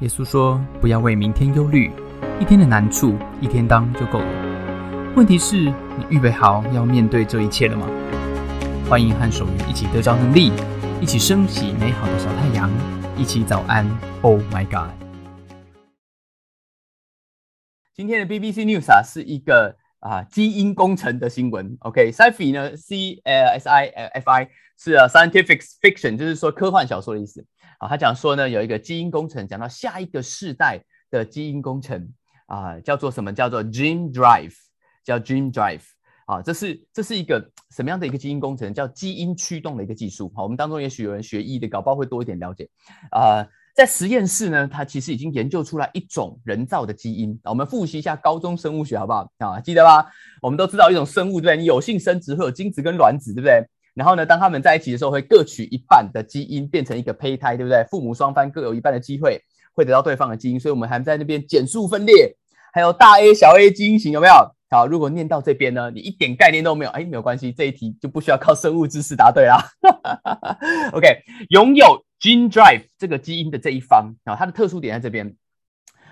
耶稣说：“不要为明天忧虑，一天的难处一天当就够了。问题是，你预备好要面对这一切了吗？”欢迎和守愚一起得着能力，一起升起美好的小太阳，一起早安。Oh my God！今天的 BBC News 啊，是一个啊基因工程的新闻。OK，Sci-Fi 呢，C 呃 S I F I 是啊 Scientific Fiction，就是说科幻小说的意思。啊，他讲说呢，有一个基因工程，讲到下一个世代的基因工程啊，叫做什么？叫做 Gene Drive，叫 Gene Drive。啊，这是这是一个什么样的一个基因工程？叫基因驱动的一个技术。好，我们当中也许有人学医的，搞不好会多一点了解。啊，在实验室呢，它其实已经研究出来一种人造的基因。我们复习一下高中生物学好不好？啊，记得吧？我们都知道一种生物，对不对？你有性生殖会有精子跟卵子，对不对？然后呢，当他们在一起的时候，会各取一半的基因变成一个胚胎，对不对？父母双方各有一半的机会会得到对方的基因，所以我们还在那边减数分裂，还有大 A 小 A 基因型有没有？好，如果念到这边呢，你一点概念都没有，哎，没有关系，这一题就不需要靠生物知识答对啦。OK，拥有 Gene Drive 这个基因的这一方啊，它的特殊点在这边，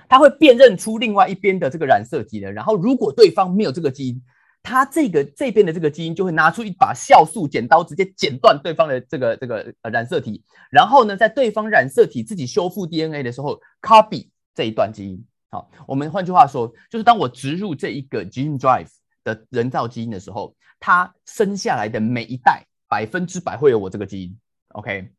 它会辨认出另外一边的这个染色体的，然后如果对方没有这个基因。它这个这边的这个基因就会拿出一把酵素剪刀，直接剪断对方的这个这个呃染色体，然后呢，在对方染色体自己修复 DNA 的时候，copy 这一段基因。好，我们换句话说，就是当我植入这一个 gene drive 的人造基因的时候，它生下来的每一代百分之百会有我这个基因。OK，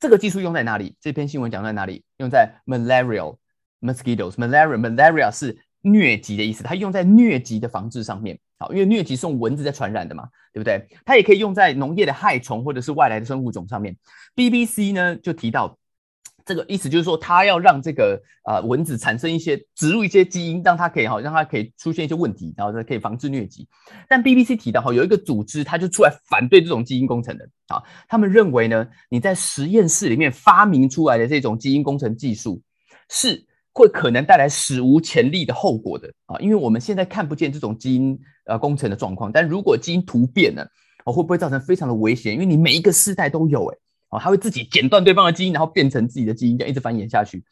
这个技术用在哪里？这篇新闻讲在哪里？用在 malaria mosquitoes，malaria malaria 是疟疾的意思，它用在疟疾的防治上面。好，因为疟疾是用蚊子在传染的嘛，对不对？它也可以用在农业的害虫或者是外来的生物种上面。BBC 呢就提到这个意思，就是说它要让这个呃蚊子产生一些植入一些基因，让它可以哈，让它可以出现一些问题，然后可以防治疟疾。但 BBC 提到哈，有一个组织，它就出来反对这种基因工程的啊，他们认为呢，你在实验室里面发明出来的这种基因工程技术是。会可能带来史无前例的后果的啊，因为我们现在看不见这种基因呃工程的状况，但如果基因突变了，哦会不会造成非常的危险？因为你每一个世代都有哎，哦它会自己剪断对方的基因，然后变成自己的基因，这样一直繁衍下去。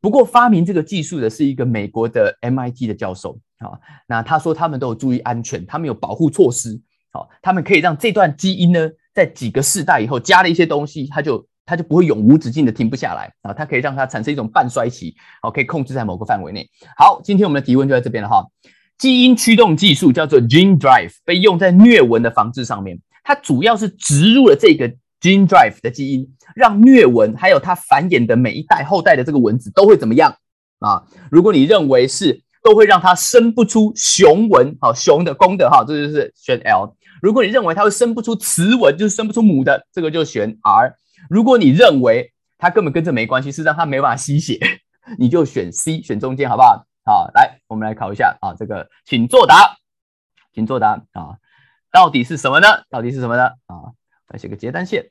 不过发明这个技术的是一个美国的 MIT 的教授啊，那他说他们都有注意安全，他们有保护措施，好，他们可以让这段基因呢在几个世代以后加了一些东西，它就。它就不会永无止境的停不下来啊！它可以让它产生一种半衰期，好，可以控制在某个范围内。好，今天我们的提问就在这边了哈。基因驱动技术叫做 Gene Drive，被用在疟蚊的防治上面。它主要是植入了这个 Gene Drive 的基因，让疟蚊还有它繁衍的每一代后代的这个蚊子都会怎么样啊？如果你认为是都会让它生不出雄蚊，好，雄的公的哈，这就是选 L。如果你认为它会生不出雌蚊，就是生不出母的，这个就选 R。如果你认为它根本跟这没关系，是让它没办法吸血，你就选 C，选中间好不好？好，来，我们来考一下啊，这个请作答，请作答啊，到底是什么呢？到底是什么呢？啊，来写个结单线，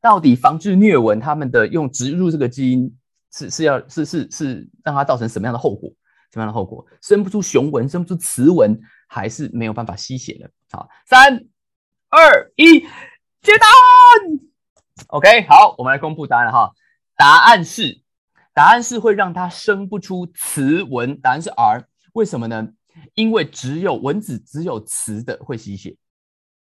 到底防治疟蚊，他们的用植入这个基因是是要是是是让它造成什么样的后果？什么样的后果？生不出雄蚊，生不出雌蚊，还是没有办法吸血的？好，三二一。接答案，OK，好，我们来公布答案哈。答案是，答案是会让它生不出雌蚊，答案是 R。为什么呢？因为只有蚊子只有雌的会吸血。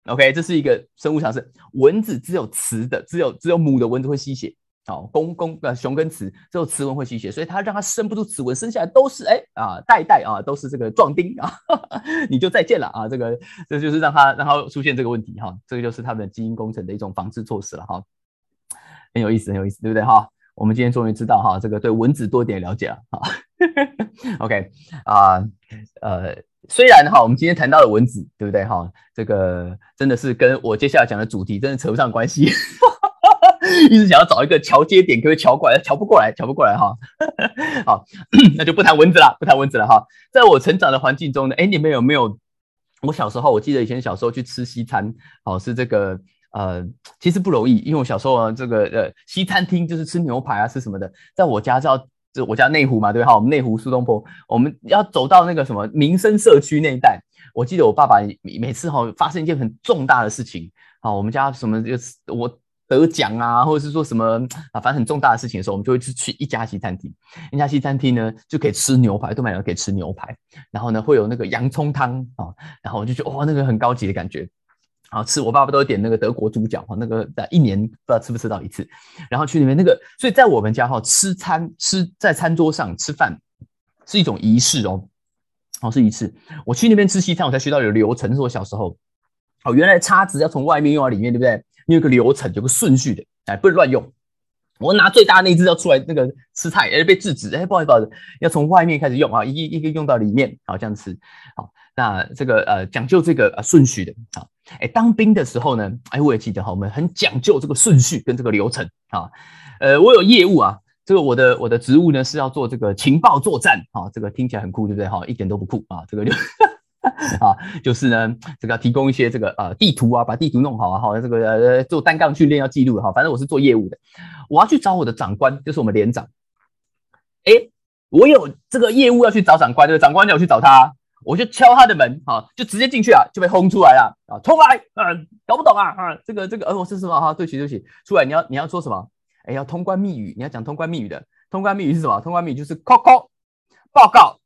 OK，这是一个生物常识，蚊子只有雌的，只有只有母的蚊子会吸血。好，公公呃雄跟雌只有雌蚊会吸血，所以它让它生不出雌蚊，生下来都是哎啊代代啊都是这个壮丁啊，你就再见了啊，这个这就是让它让它出现这个问题哈，这个就是他们的基因工程的一种防治措施了哈，很有意思很有意思，对不对哈？我们今天终于知道哈，这个对蚊子多点了解了哈。OK 啊呃，虽然哈我们今天谈到了蚊子，对不对哈？这个真的是跟我接下来讲的主题真的扯不上关系。一直想要找一个桥接点，可以桥过来，桥不过来，桥不过来哈。好，那就不谈蚊子了，不谈蚊子了哈。在我成长的环境中呢，哎，你们有没有？我小时候，我记得以前小时候去吃西餐，哦，是这个呃，其实不容易，因为我小时候啊，这个呃，西餐厅就是吃牛排啊，吃什么的，在我家叫就我家内湖嘛，对哈，我们内湖苏东坡，我们要走到那个什么民生社区那一带。我记得我爸爸每次哈发生一件很重大的事情，好，我们家什么就是我。得奖啊，或者是说什么啊，反正很重大的事情的时候，我们就会去去一家西餐厅。一家西餐厅呢，就可以吃牛排，都买了可以吃牛排。然后呢，会有那个洋葱汤啊，然后我就觉得哇，那个很高级的感觉。好吃，我爸爸都点那个德国猪脚哈，那个在一年不知道吃不吃到一次。然后去那边那个，所以在我们家哈，吃餐吃在餐桌上吃饭是一种仪式哦，哦是仪式。我去那边吃西餐，我才学到有流程。是我小时候，哦，原来叉子要从外面用到里面，对不对？你有个流程，有个顺序的，哎，不能乱用。我拿最大那只要出来那个吃菜，哎，被制止，哎，不好意思，不好意思，要从外面开始用啊，一一个用到里面，好这样吃，好。那这个呃讲究这个呃顺序的啊，哎当兵的时候呢，哎我也记得哈，我们很讲究这个顺序跟这个流程啊，呃我有业务啊，这个我的我的职务呢是要做这个情报作战啊，这个听起来很酷对不对哈？一点都不酷啊，这个就 啊就是呢这个要提供一些这个呃地图啊，把地图弄好啊，哈这个呃做单杠训练要记录哈，反正我是做业务的，我要去找我的长官，就是我们连长，哎我有这个业务要去找长官，这个长官叫我去找他。我就敲他的门，啊，就直接进去啊，就被轰出来了啊！出来，嗯，搞不懂啊，啊，这个这个，呃，我是什么？哈，对不起对不起，出来，你要你要说什么？哎，要通关密语，你要讲通关密语的。通关密语是什么？通关密语就是 “call 报告，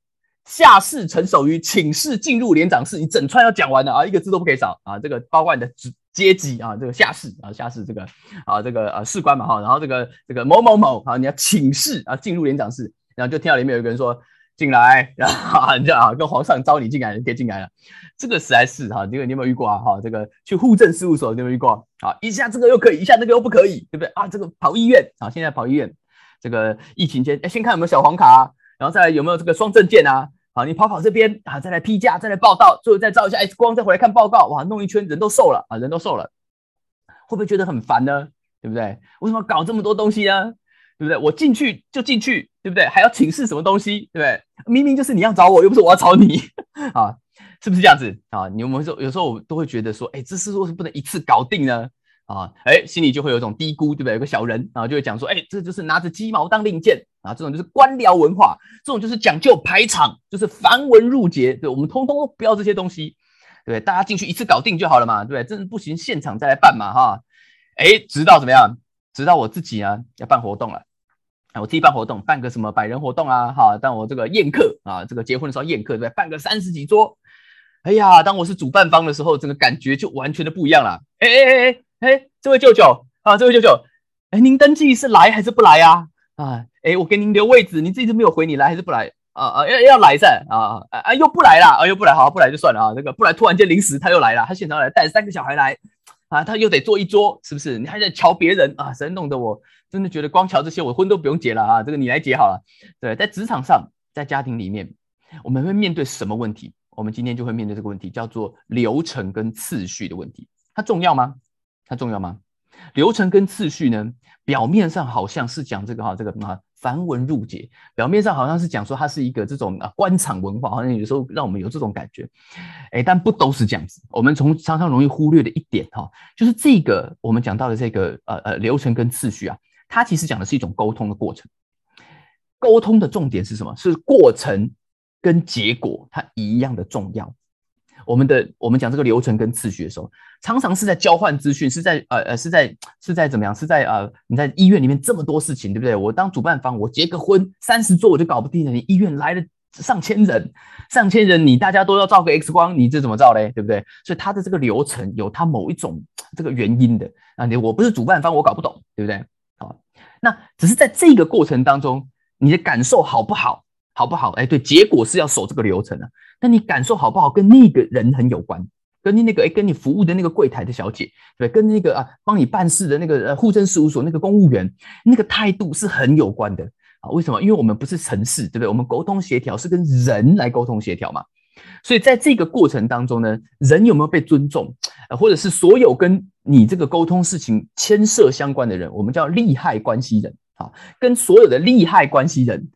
下士陈守瑜，请示进入连长室。你整串要讲完的啊，一个字都不可以少啊！这个包括你的职阶级啊，这个下士啊，下士这个啊，这个啊士官嘛哈，然后这个这个某某某啊，你要请示啊，进入连长室，然后就听到里面有一个人说。进来，然后你这样跟皇上招你进来，你可以进来了。这个实在是哈，这个你有没有遇过啊？哈，这个去户政事务所你有没有遇过？啊，一下这个又可以，一下那个又不可以，对不对啊？这个跑医院啊，现在跑医院，这个疫情间，哎，先看有没有小黄卡，然后再来有没有这个双证件啊？好，你跑跑这边啊，再来批假，再来报道，最后再照一下 X 光，再回来看报告，哇，弄一圈人都瘦了啊，人都瘦了，会不会觉得很烦呢？对不对？为什么搞这么多东西呢？对不对？我进去就进去，对不对？还要请示什么东西，对不对？明明就是你要找我，又不是我要找你 啊，是不是这样子啊？你有没有说有时候我都会觉得说，哎，这事为什么不能一次搞定呢？啊，哎，心里就会有一种低估，对不对？有个小人，然后就会讲说，哎，这就是拿着鸡毛当令箭啊，这种就是官僚文化，这种就是讲究排场，就是繁文缛节，对，我们通通都不要这些东西，对对？大家进去一次搞定就好了嘛，对不对？真的不行，现场再来办嘛，哈，哎，直到怎么样？直到我自己啊要办活动了。我自己办活动，办个什么百人活动啊？哈，当我这个宴客啊，这个结婚的时候宴客，对不对？办个三十几桌，哎呀，当我是主办方的时候，整个感觉就完全的不一样了。哎哎哎哎哎，这位舅舅啊，这位舅舅，哎，您登记是来还是不来呀？啊，哎，我给您留位置，您自己都没有回，你来还是不来？啊啊，要要来噻！啊啊啊，又不来了，啊又不来，好，不来就算了啊。这个不来，突然间临时他又来了，他现场来带三个小孩来。啊，他又得坐一桌，是不是？你还在瞧别人啊？谁弄得我真的觉得光瞧这些，我婚都不用结了啊！这个你来结好了。对，在职场上，在家庭里面，我们会面对什么问题？我们今天就会面对这个问题，叫做流程跟次序的问题。它重要吗？它重要吗？流程跟次序呢？表面上好像是讲这个哈，这个啊。繁文缛节，表面上好像是讲说它是一个这种啊官场文化，好像有时候让我们有这种感觉，哎，但不都是这样子。我们从常常容易忽略的一点哈，就是这个我们讲到的这个呃呃流程跟次序啊，它其实讲的是一种沟通的过程。沟通的重点是什么？是过程跟结果它一样的重要。我们的我们讲这个流程跟次序的时候，常常是在交换资讯，是在呃呃是在是在怎么样？是在呃你在医院里面这么多事情，对不对？我当主办方，我结个婚三十桌我就搞不定了。你医院来了上千人，上千人你大家都要照个 X 光，你这怎么照嘞？对不对？所以它的这个流程有它某一种这个原因的啊。你我不是主办方，我搞不懂，对不对？好，那只是在这个过程当中，你的感受好不好？好不好？哎，对，结果是要守这个流程的。那你感受好不好，跟那个人很有关，跟你那个哎，跟你服务的那个柜台的小姐，对，跟那个啊帮你办事的那个呃户政事务所那个公务员，那个态度是很有关的啊。为什么？因为我们不是城市，对不对？我们沟通协调是跟人来沟通协调嘛。所以在这个过程当中呢，人有没有被尊重，呃，或者是所有跟你这个沟通事情牵涉相关的人，我们叫利害关系人啊，跟所有的利害关系人。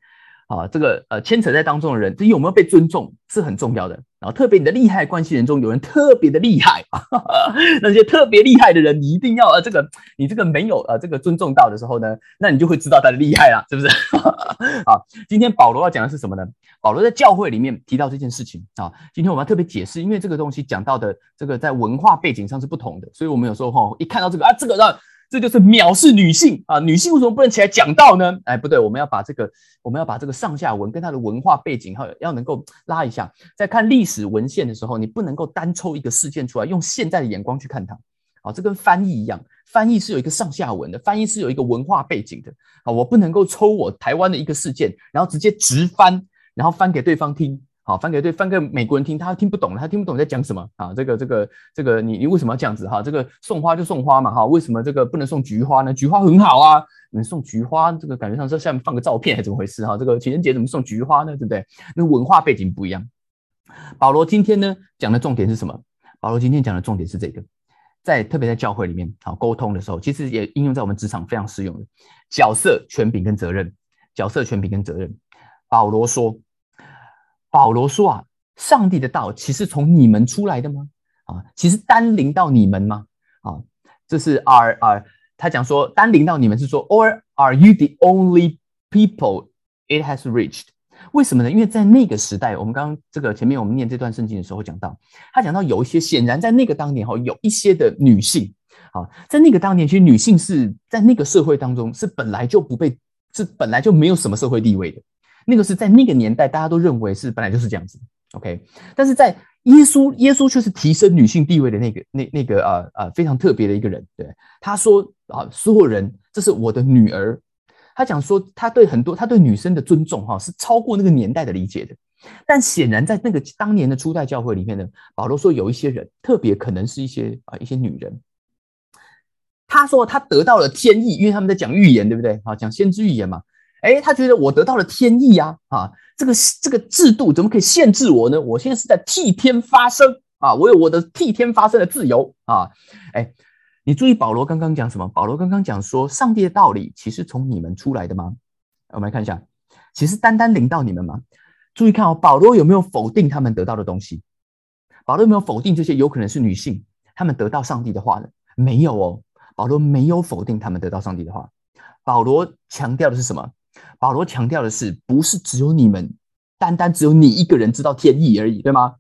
啊，这个呃牵扯在当中的人，这有没有被尊重是很重要的。然后特别你的利害关系人中有人特别的厉害，那些特别厉害的人，你一定要呃这个你这个没有呃这个尊重到的时候呢，那你就会知道他的厉害了，是不是？好，今天保罗要讲的是什么呢？保罗在教会里面提到这件事情啊，今天我们要特别解释，因为这个东西讲到的这个在文化背景上是不同的，所以我们有时候哈一看到这个啊这个让。这就是藐视女性啊！女性为什么不能起来讲道呢？哎，不对，我们要把这个，我们要把这个上下文跟它的文化背景，哈，要能够拉一下。在看历史文献的时候，你不能够单抽一个事件出来，用现在的眼光去看它。啊，这跟翻译一样，翻译是有一个上下文的，翻译是有一个文化背景的。啊，我不能够抽我台湾的一个事件，然后直接直翻，然后翻给对方听。好，翻给对翻给美国人听，他听不懂，他听不懂在讲什么啊？这个这个这个，你你为什么要这样子哈？这个送花就送花嘛哈？为什么这个不能送菊花呢？菊花很好啊，你送菊花，这个感觉上是下面放个照片还是怎么回事哈？这个情人节怎么送菊花呢？对不对？那文化背景不一样。保罗今天呢讲的重点是什么？保罗今天讲的重点是这个，在特别在教会里面好沟通的时候，其实也应用在我们职场非常适用的角色、权柄跟责任。角色、权柄跟责任。保罗说。保罗说啊，上帝的道其实从你们出来的吗？啊，其实单临到你们吗？啊，这是 are are 他讲说单临到你们是说，or are you the only people it has reached？为什么呢？因为在那个时代，我们刚刚这个前面我们念这段圣经的时候讲到，他讲到有一些显然在那个当年哈，有一些的女性啊，在那个当年，其实女性是在那个社会当中是本来就不被是本来就没有什么社会地位的。那个是在那个年代，大家都认为是本来就是这样子，OK。但是在耶稣，耶稣却是提升女性地位的那个、那、那个呃呃非常特别的一个人。对，他说啊，所有人，这是我的女儿。他讲说，他对很多他对女生的尊重哈，是超过那个年代的理解的。但显然在那个当年的初代教会里面呢，保罗说有一些人，特别可能是一些啊一些女人。他说他得到了天意，因为他们在讲预言，对不对？啊，讲先知预言嘛。哎，他觉得我得到了天意呀，啊，这个这个制度怎么可以限制我呢？我现在是在替天发声啊，我有我的替天发声的自由啊。哎，你注意保罗刚刚讲什么？保罗刚刚讲说，上帝的道理其实从你们出来的吗？我们来看一下，其实单单领到你们吗？注意看哦，保罗有没有否定他们得到的东西？保罗有没有否定这些有可能是女性他们得到上帝的话呢？没有哦，保罗没有否定他们得到上帝的话。保罗强调的是什么？保罗强调的是，不是只有你们，单单只有你一个人知道天意而已，对吗？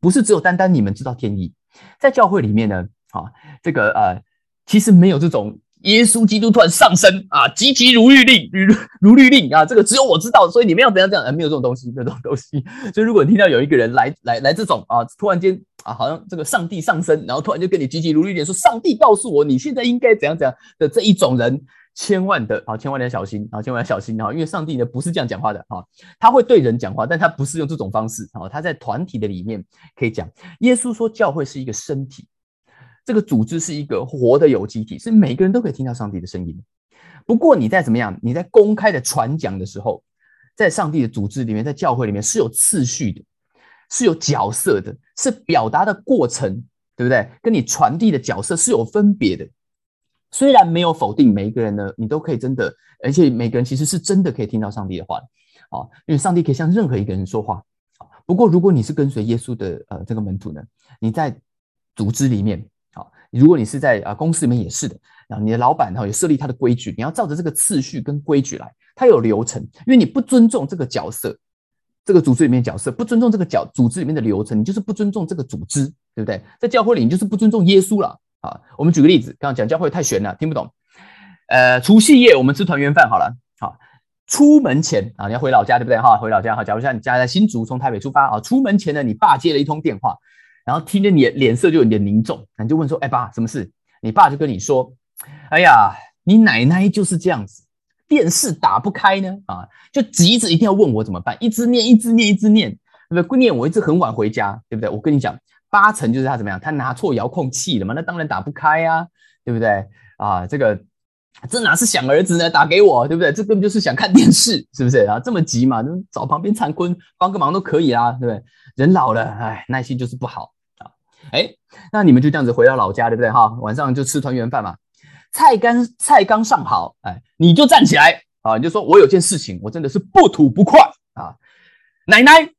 不是只有单单你们知道天意，在教会里面呢，啊，这个呃，其实没有这种耶稣基督突然上升啊，急急如律令，如如律令啊，这个只有我知道，所以你们要怎样怎样，没有这种东西，没有这种东西。所以如果你听到有一个人来来来这种啊，突然间啊，好像这个上帝上升，然后突然就跟你急急如律令说，上帝告诉我你现在应该怎样怎样的这一种人。千万的啊，千万要小心啊，千万要小心啊！因为上帝呢不是这样讲话的啊，他会对人讲话，但他不是用这种方式啊。他在团体的里面可以讲，耶稣说教会是一个身体，这个组织是一个活的有机体，是每个人都可以听到上帝的声音。不过你在怎么样？你在公开的传讲的时候，在上帝的组织里面，在教会里面是有次序的，是有角色的，是表达的过程，对不对？跟你传递的角色是有分别的。虽然没有否定每一个人呢，你都可以真的，而且每个人其实是真的可以听到上帝的话，啊，因为上帝可以向任何一个人说话。不过如果你是跟随耶稣的呃这个门徒呢，你在组织里面，啊，如果你是在啊公司里面也是的，啊，你的老板哈也设立他的规矩，你要照着这个次序跟规矩来，他有流程，因为你不尊重这个角色，这个组织里面角色不尊重这个角组织里面的流程，你就是不尊重这个组织，对不对？在教会里你就是不尊重耶稣了。好，我们举个例子，刚刚讲教会太玄了，听不懂。呃，除夕夜我们吃团圆饭好了。好，出门前啊，你要回老家对不对？哈，回老家哈。假如像你家在新竹，从台北出发啊，出门前呢，你爸接了一通电话，然后听着你脸色就有点凝重，你就问说：“哎，爸，什么事？”你爸就跟你说：“哎呀，你奶奶就是这样子，电视打不开呢，啊，就急着一定要问我怎么办，一直念，一直念，一直念，对不对？念我一直很晚回家，对不对？我跟你讲。”八成就是他怎么样？他拿错遥控器了嘛？那当然打不开呀，对不对？啊，这个这哪是想儿子呢？打给我，对不对？这根本就是想看电视，是不是啊？这么急嘛？找旁边灿坤帮个忙都可以啦，对不对？人老了，哎，耐心就是不好啊。哎，那你们就这样子回到老家，对不对？哈，晚上就吃团圆饭嘛。菜刚菜刚上好，哎，你就站起来啊，你就说我有件事情，我真的是不吐不快啊。奶奶，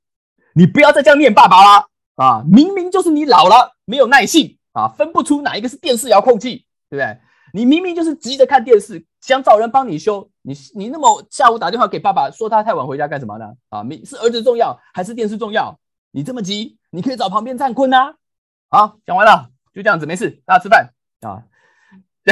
你不要再这样念爸爸了。啊，明明就是你老了，没有耐性啊，分不出哪一个是电视遥控器，对不对？你明明就是急着看电视，想找人帮你修，你你那么下午打电话给爸爸说他太晚回家干什么呢？啊，你是儿子重要还是电视重要？你这么急，你可以找旁边站坤呐。好，讲完了，就这样子，没事，大家吃饭啊。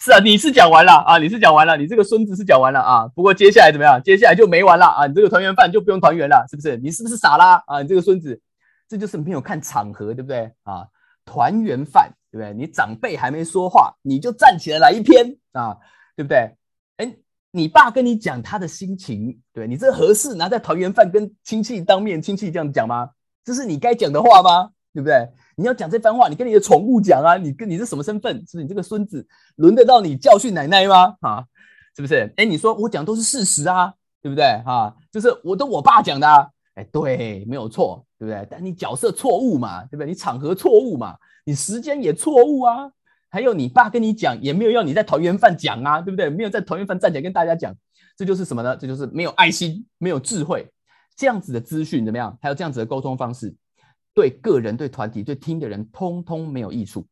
是啊，你是讲完了啊，你是讲完了，你这个孙子是讲完了啊。不过接下来怎么样？接下来就没完了啊！你这个团圆饭就不用团圆了，是不是？你是不是傻啦啊？你这个孙子，这就是没有看场合，对不对啊？团圆饭，对不对？你长辈还没说话，你就站起来来一篇啊，对不对？哎，你爸跟你讲他的心情，对你这合适拿在团圆饭跟亲戚当面亲戚这样讲吗？这是你该讲的话吗？对不对？你要讲这番话，你跟你的宠物讲啊！你跟你是什么身份？是不是你这个孙子轮得到你教训奶奶吗？啊，是不是？哎，你说我讲都是事实啊，对不对？哈，就是我都我爸讲的，啊哎，对，没有错，对不对？但你角色错误嘛，对不对？你场合错误嘛，你时间也错误啊。还有你爸跟你讲，也没有要你在团圆饭讲啊，对不对？没有在团圆饭站起来跟大家讲，这就是什么呢？这就是没有爱心，没有智慧，这样子的资讯怎么样？还有这样子的沟通方式。对个人、对团体、对听的人，通通没有益处。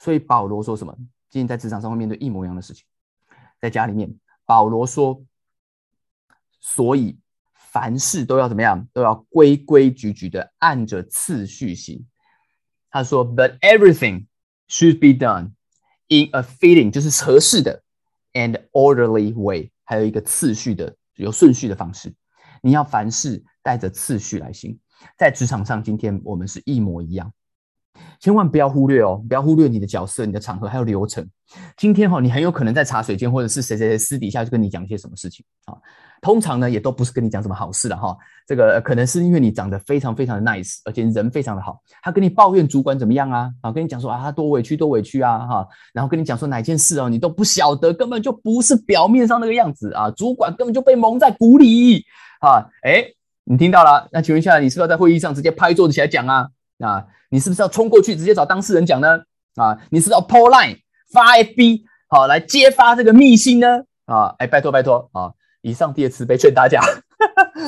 所以保罗说什么？今天在职场上会面对一模一样的事情。在家里面，保罗说：“所以凡事都要怎么样？都要规规矩矩的按着次序行。”他说：“But everything should be done in a fitting，就是合适的，and orderly way，还有一个次序的、有顺序的方式。你要凡事带着次序来行。”在职场上，今天我们是一模一样，千万不要忽略哦，不要忽略你的角色、你的场合还有流程。今天哈，你很有可能在茶水间，或者是谁谁谁私底下就跟你讲一些什么事情啊。通常呢，也都不是跟你讲什么好事的哈。这个可能是因为你长得非常非常的 nice，而且人非常的好，他跟你抱怨主管怎么样啊？啊，跟你讲说啊，他多委屈多委屈啊哈。然后跟你讲说哪件事哦，你都不晓得，根本就不是表面上那个样子啊。主管根本就被蒙在鼓里啊，哎。你听到了？那请问一下，你是不是要在会议上直接拍桌子起来讲啊？啊，你是不是要冲过去直接找当事人讲呢？啊，你是要 pull line 发 FB 好来揭发这个密信呢？啊，哎，拜托拜托啊！以上第二次被劝大家，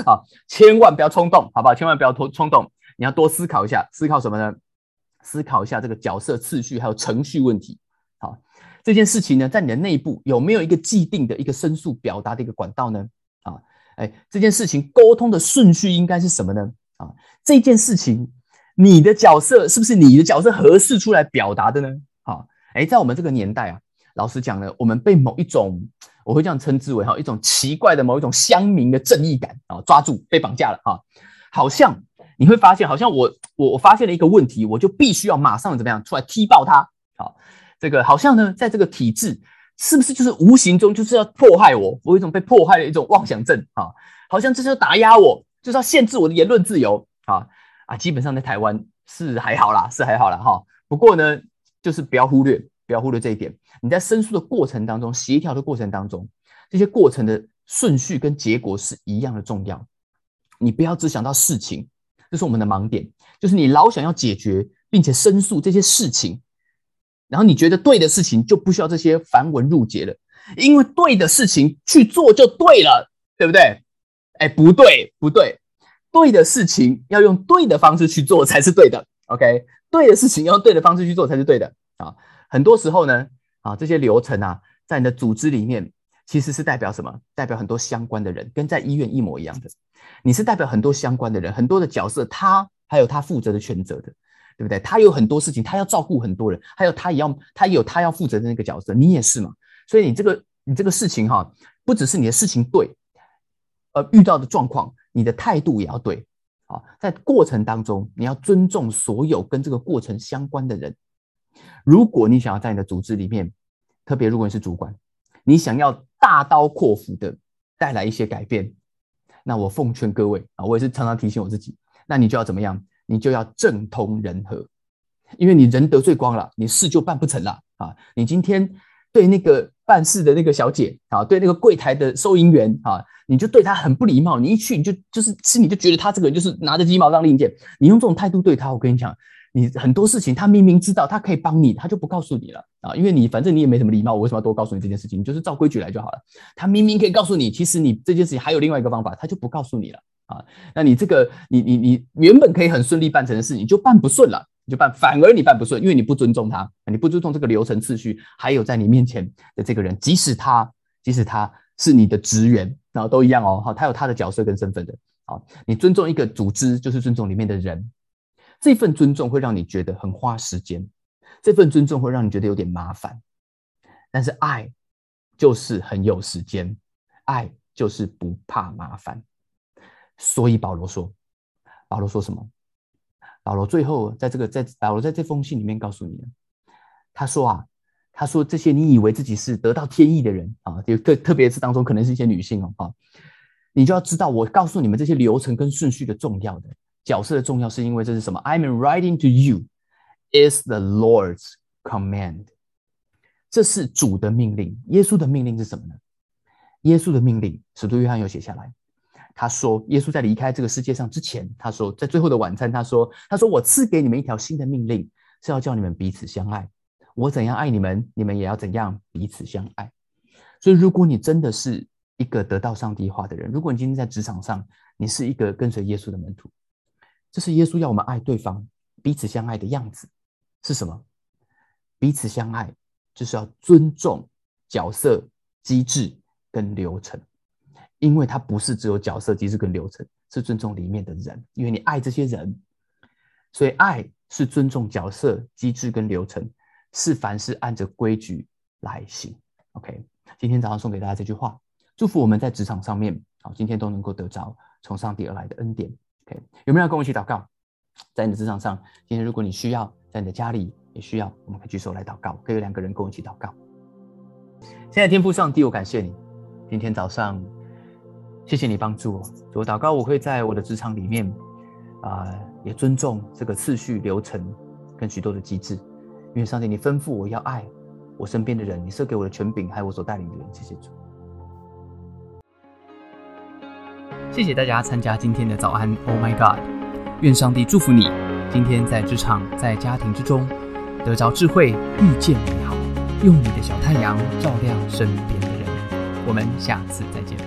啊，千万不要冲动，好不好？千万不要冲冲动，你要多思考一下，思考什么呢？思考一下这个角色次序还有程序问题。好，这件事情呢，在你的内部有没有一个既定的一个申诉表达的一个管道呢？啊？哎，这件事情沟通的顺序应该是什么呢？啊，这件事情你的角色是不是你的角色合适出来表达的呢？啊，哎，在我们这个年代啊，老实讲呢，我们被某一种我会这样称之为哈一种奇怪的某一种乡民的正义感啊抓住，被绑架了哈。好像你会发现，好像我我我发现了一个问题，我就必须要马上怎么样出来踢爆它。好，这个好像呢，在这个体制。是不是就是无形中就是要迫害我？我有一种被迫害的一种妄想症啊，好像这是要打压我，就是要限制我的言论自由啊啊！基本上在台湾是还好啦，是还好啦哈。不过呢，就是不要忽略，不要忽略这一点。你在申诉的过程当中，协调的过程当中，这些过程的顺序跟结果是一样的重要。你不要只想到事情，这是我们的盲点，就是你老想要解决并且申诉这些事情。然后你觉得对的事情就不需要这些繁文缛节了，因为对的事情去做就对了，对不对？哎，不对，不对，对的事情要用对的方式去做才是对的。OK，对的事情要用对的方式去做才是对的啊。很多时候呢，啊，这些流程啊，在你的组织里面其实是代表什么？代表很多相关的人，跟在医院一模一样的。你是代表很多相关的人，很多的角色，他还有他负责的权责的。对不对？他有很多事情，他要照顾很多人，还有他也要，他有他要负责的那个角色，你也是嘛？所以你这个，你这个事情哈，不只是你的事情对，呃，遇到的状况，你的态度也要对啊。在过程当中，你要尊重所有跟这个过程相关的人。如果你想要在你的组织里面，特别如果你是主管，你想要大刀阔斧的带来一些改变，那我奉劝各位啊，我也是常常提醒我自己，那你就要怎么样？你就要政通人和，因为你人得罪光了，你事就办不成了啊！你今天对那个办事的那个小姐啊，对那个柜台的收银员啊，你就对他很不礼貌。你一去你就就是心里就觉得他这个人就是拿着鸡毛当令箭。你用这种态度对他，我跟你讲，你很多事情他明明知道他可以帮你，他就不告诉你了啊！因为你反正你也没什么礼貌，我为什么要多告诉你这件事情？你就是照规矩来就好了。他明明可以告诉你，其实你这件事情还有另外一个方法，他就不告诉你了。啊，那你这个，你你你原本可以很顺利办成的事，你就办不顺了，就办，反而你办不顺，因为你不尊重他，你不尊重这个流程次序，还有在你面前的这个人，即使他，即使他是你的职员，然后都一样哦，好，他有他的角色跟身份的，好，你尊重一个组织，就是尊重里面的人，这份尊重会让你觉得很花时间，这份尊重会让你觉得有点麻烦，但是爱就是很有时间，爱就是不怕麻烦。所以保罗说，保罗说什么？保罗最后在这个在保罗在这封信里面告诉你，他说啊，他说这些你以为自己是得到天意的人啊，就特特别是当中可能是一些女性哦啊，你就要知道，我告诉你们这些流程跟顺序的重要的角色的重要，是因为这是什么？I'm writing to you is the Lord's command，这是主的命令。耶稣的命令是什么呢？耶稣的命令，使徒约翰有写下来。他说：“耶稣在离开这个世界上之前，他说，在最后的晚餐，他说：‘他说我赐给你们一条新的命令，是要叫你们彼此相爱。我怎样爱你们，你们也要怎样彼此相爱。’所以，如果你真的是一个得到上帝话的人，如果你今天在职场上，你是一个跟随耶稣的门徒，这是耶稣要我们爱对方、彼此相爱的样子是什么？彼此相爱就是要尊重角色、机制跟流程。”因为它不是只有角色机制跟流程，是尊重里面的人。因为你爱这些人，所以爱是尊重角色机制跟流程，是凡事按着规矩来行。OK，今天早上送给大家这句话，祝福我们在职场上面，好，今天都能够得着从上帝而来的恩典。OK，有没有要跟我一起祷告？在你的职场上，今天如果你需要，在你的家里也需要，我们可以举手来祷告，可以有两个人跟我一起祷告。现在天父上帝，我感谢你，今天早上。谢谢你帮助我，我祷告，我会在我的职场里面，啊，也尊重这个次序、流程跟许多的机制。因为上帝，你吩咐我要爱我身边的人，你设给我的权柄，还有我所带领的人。谢谢主。谢谢大家参加今天的早安。Oh my God！愿上帝祝福你，今天在职场、在家庭之中得着智慧，遇见美好，用你的小太阳照亮身边的人。我们下次再见。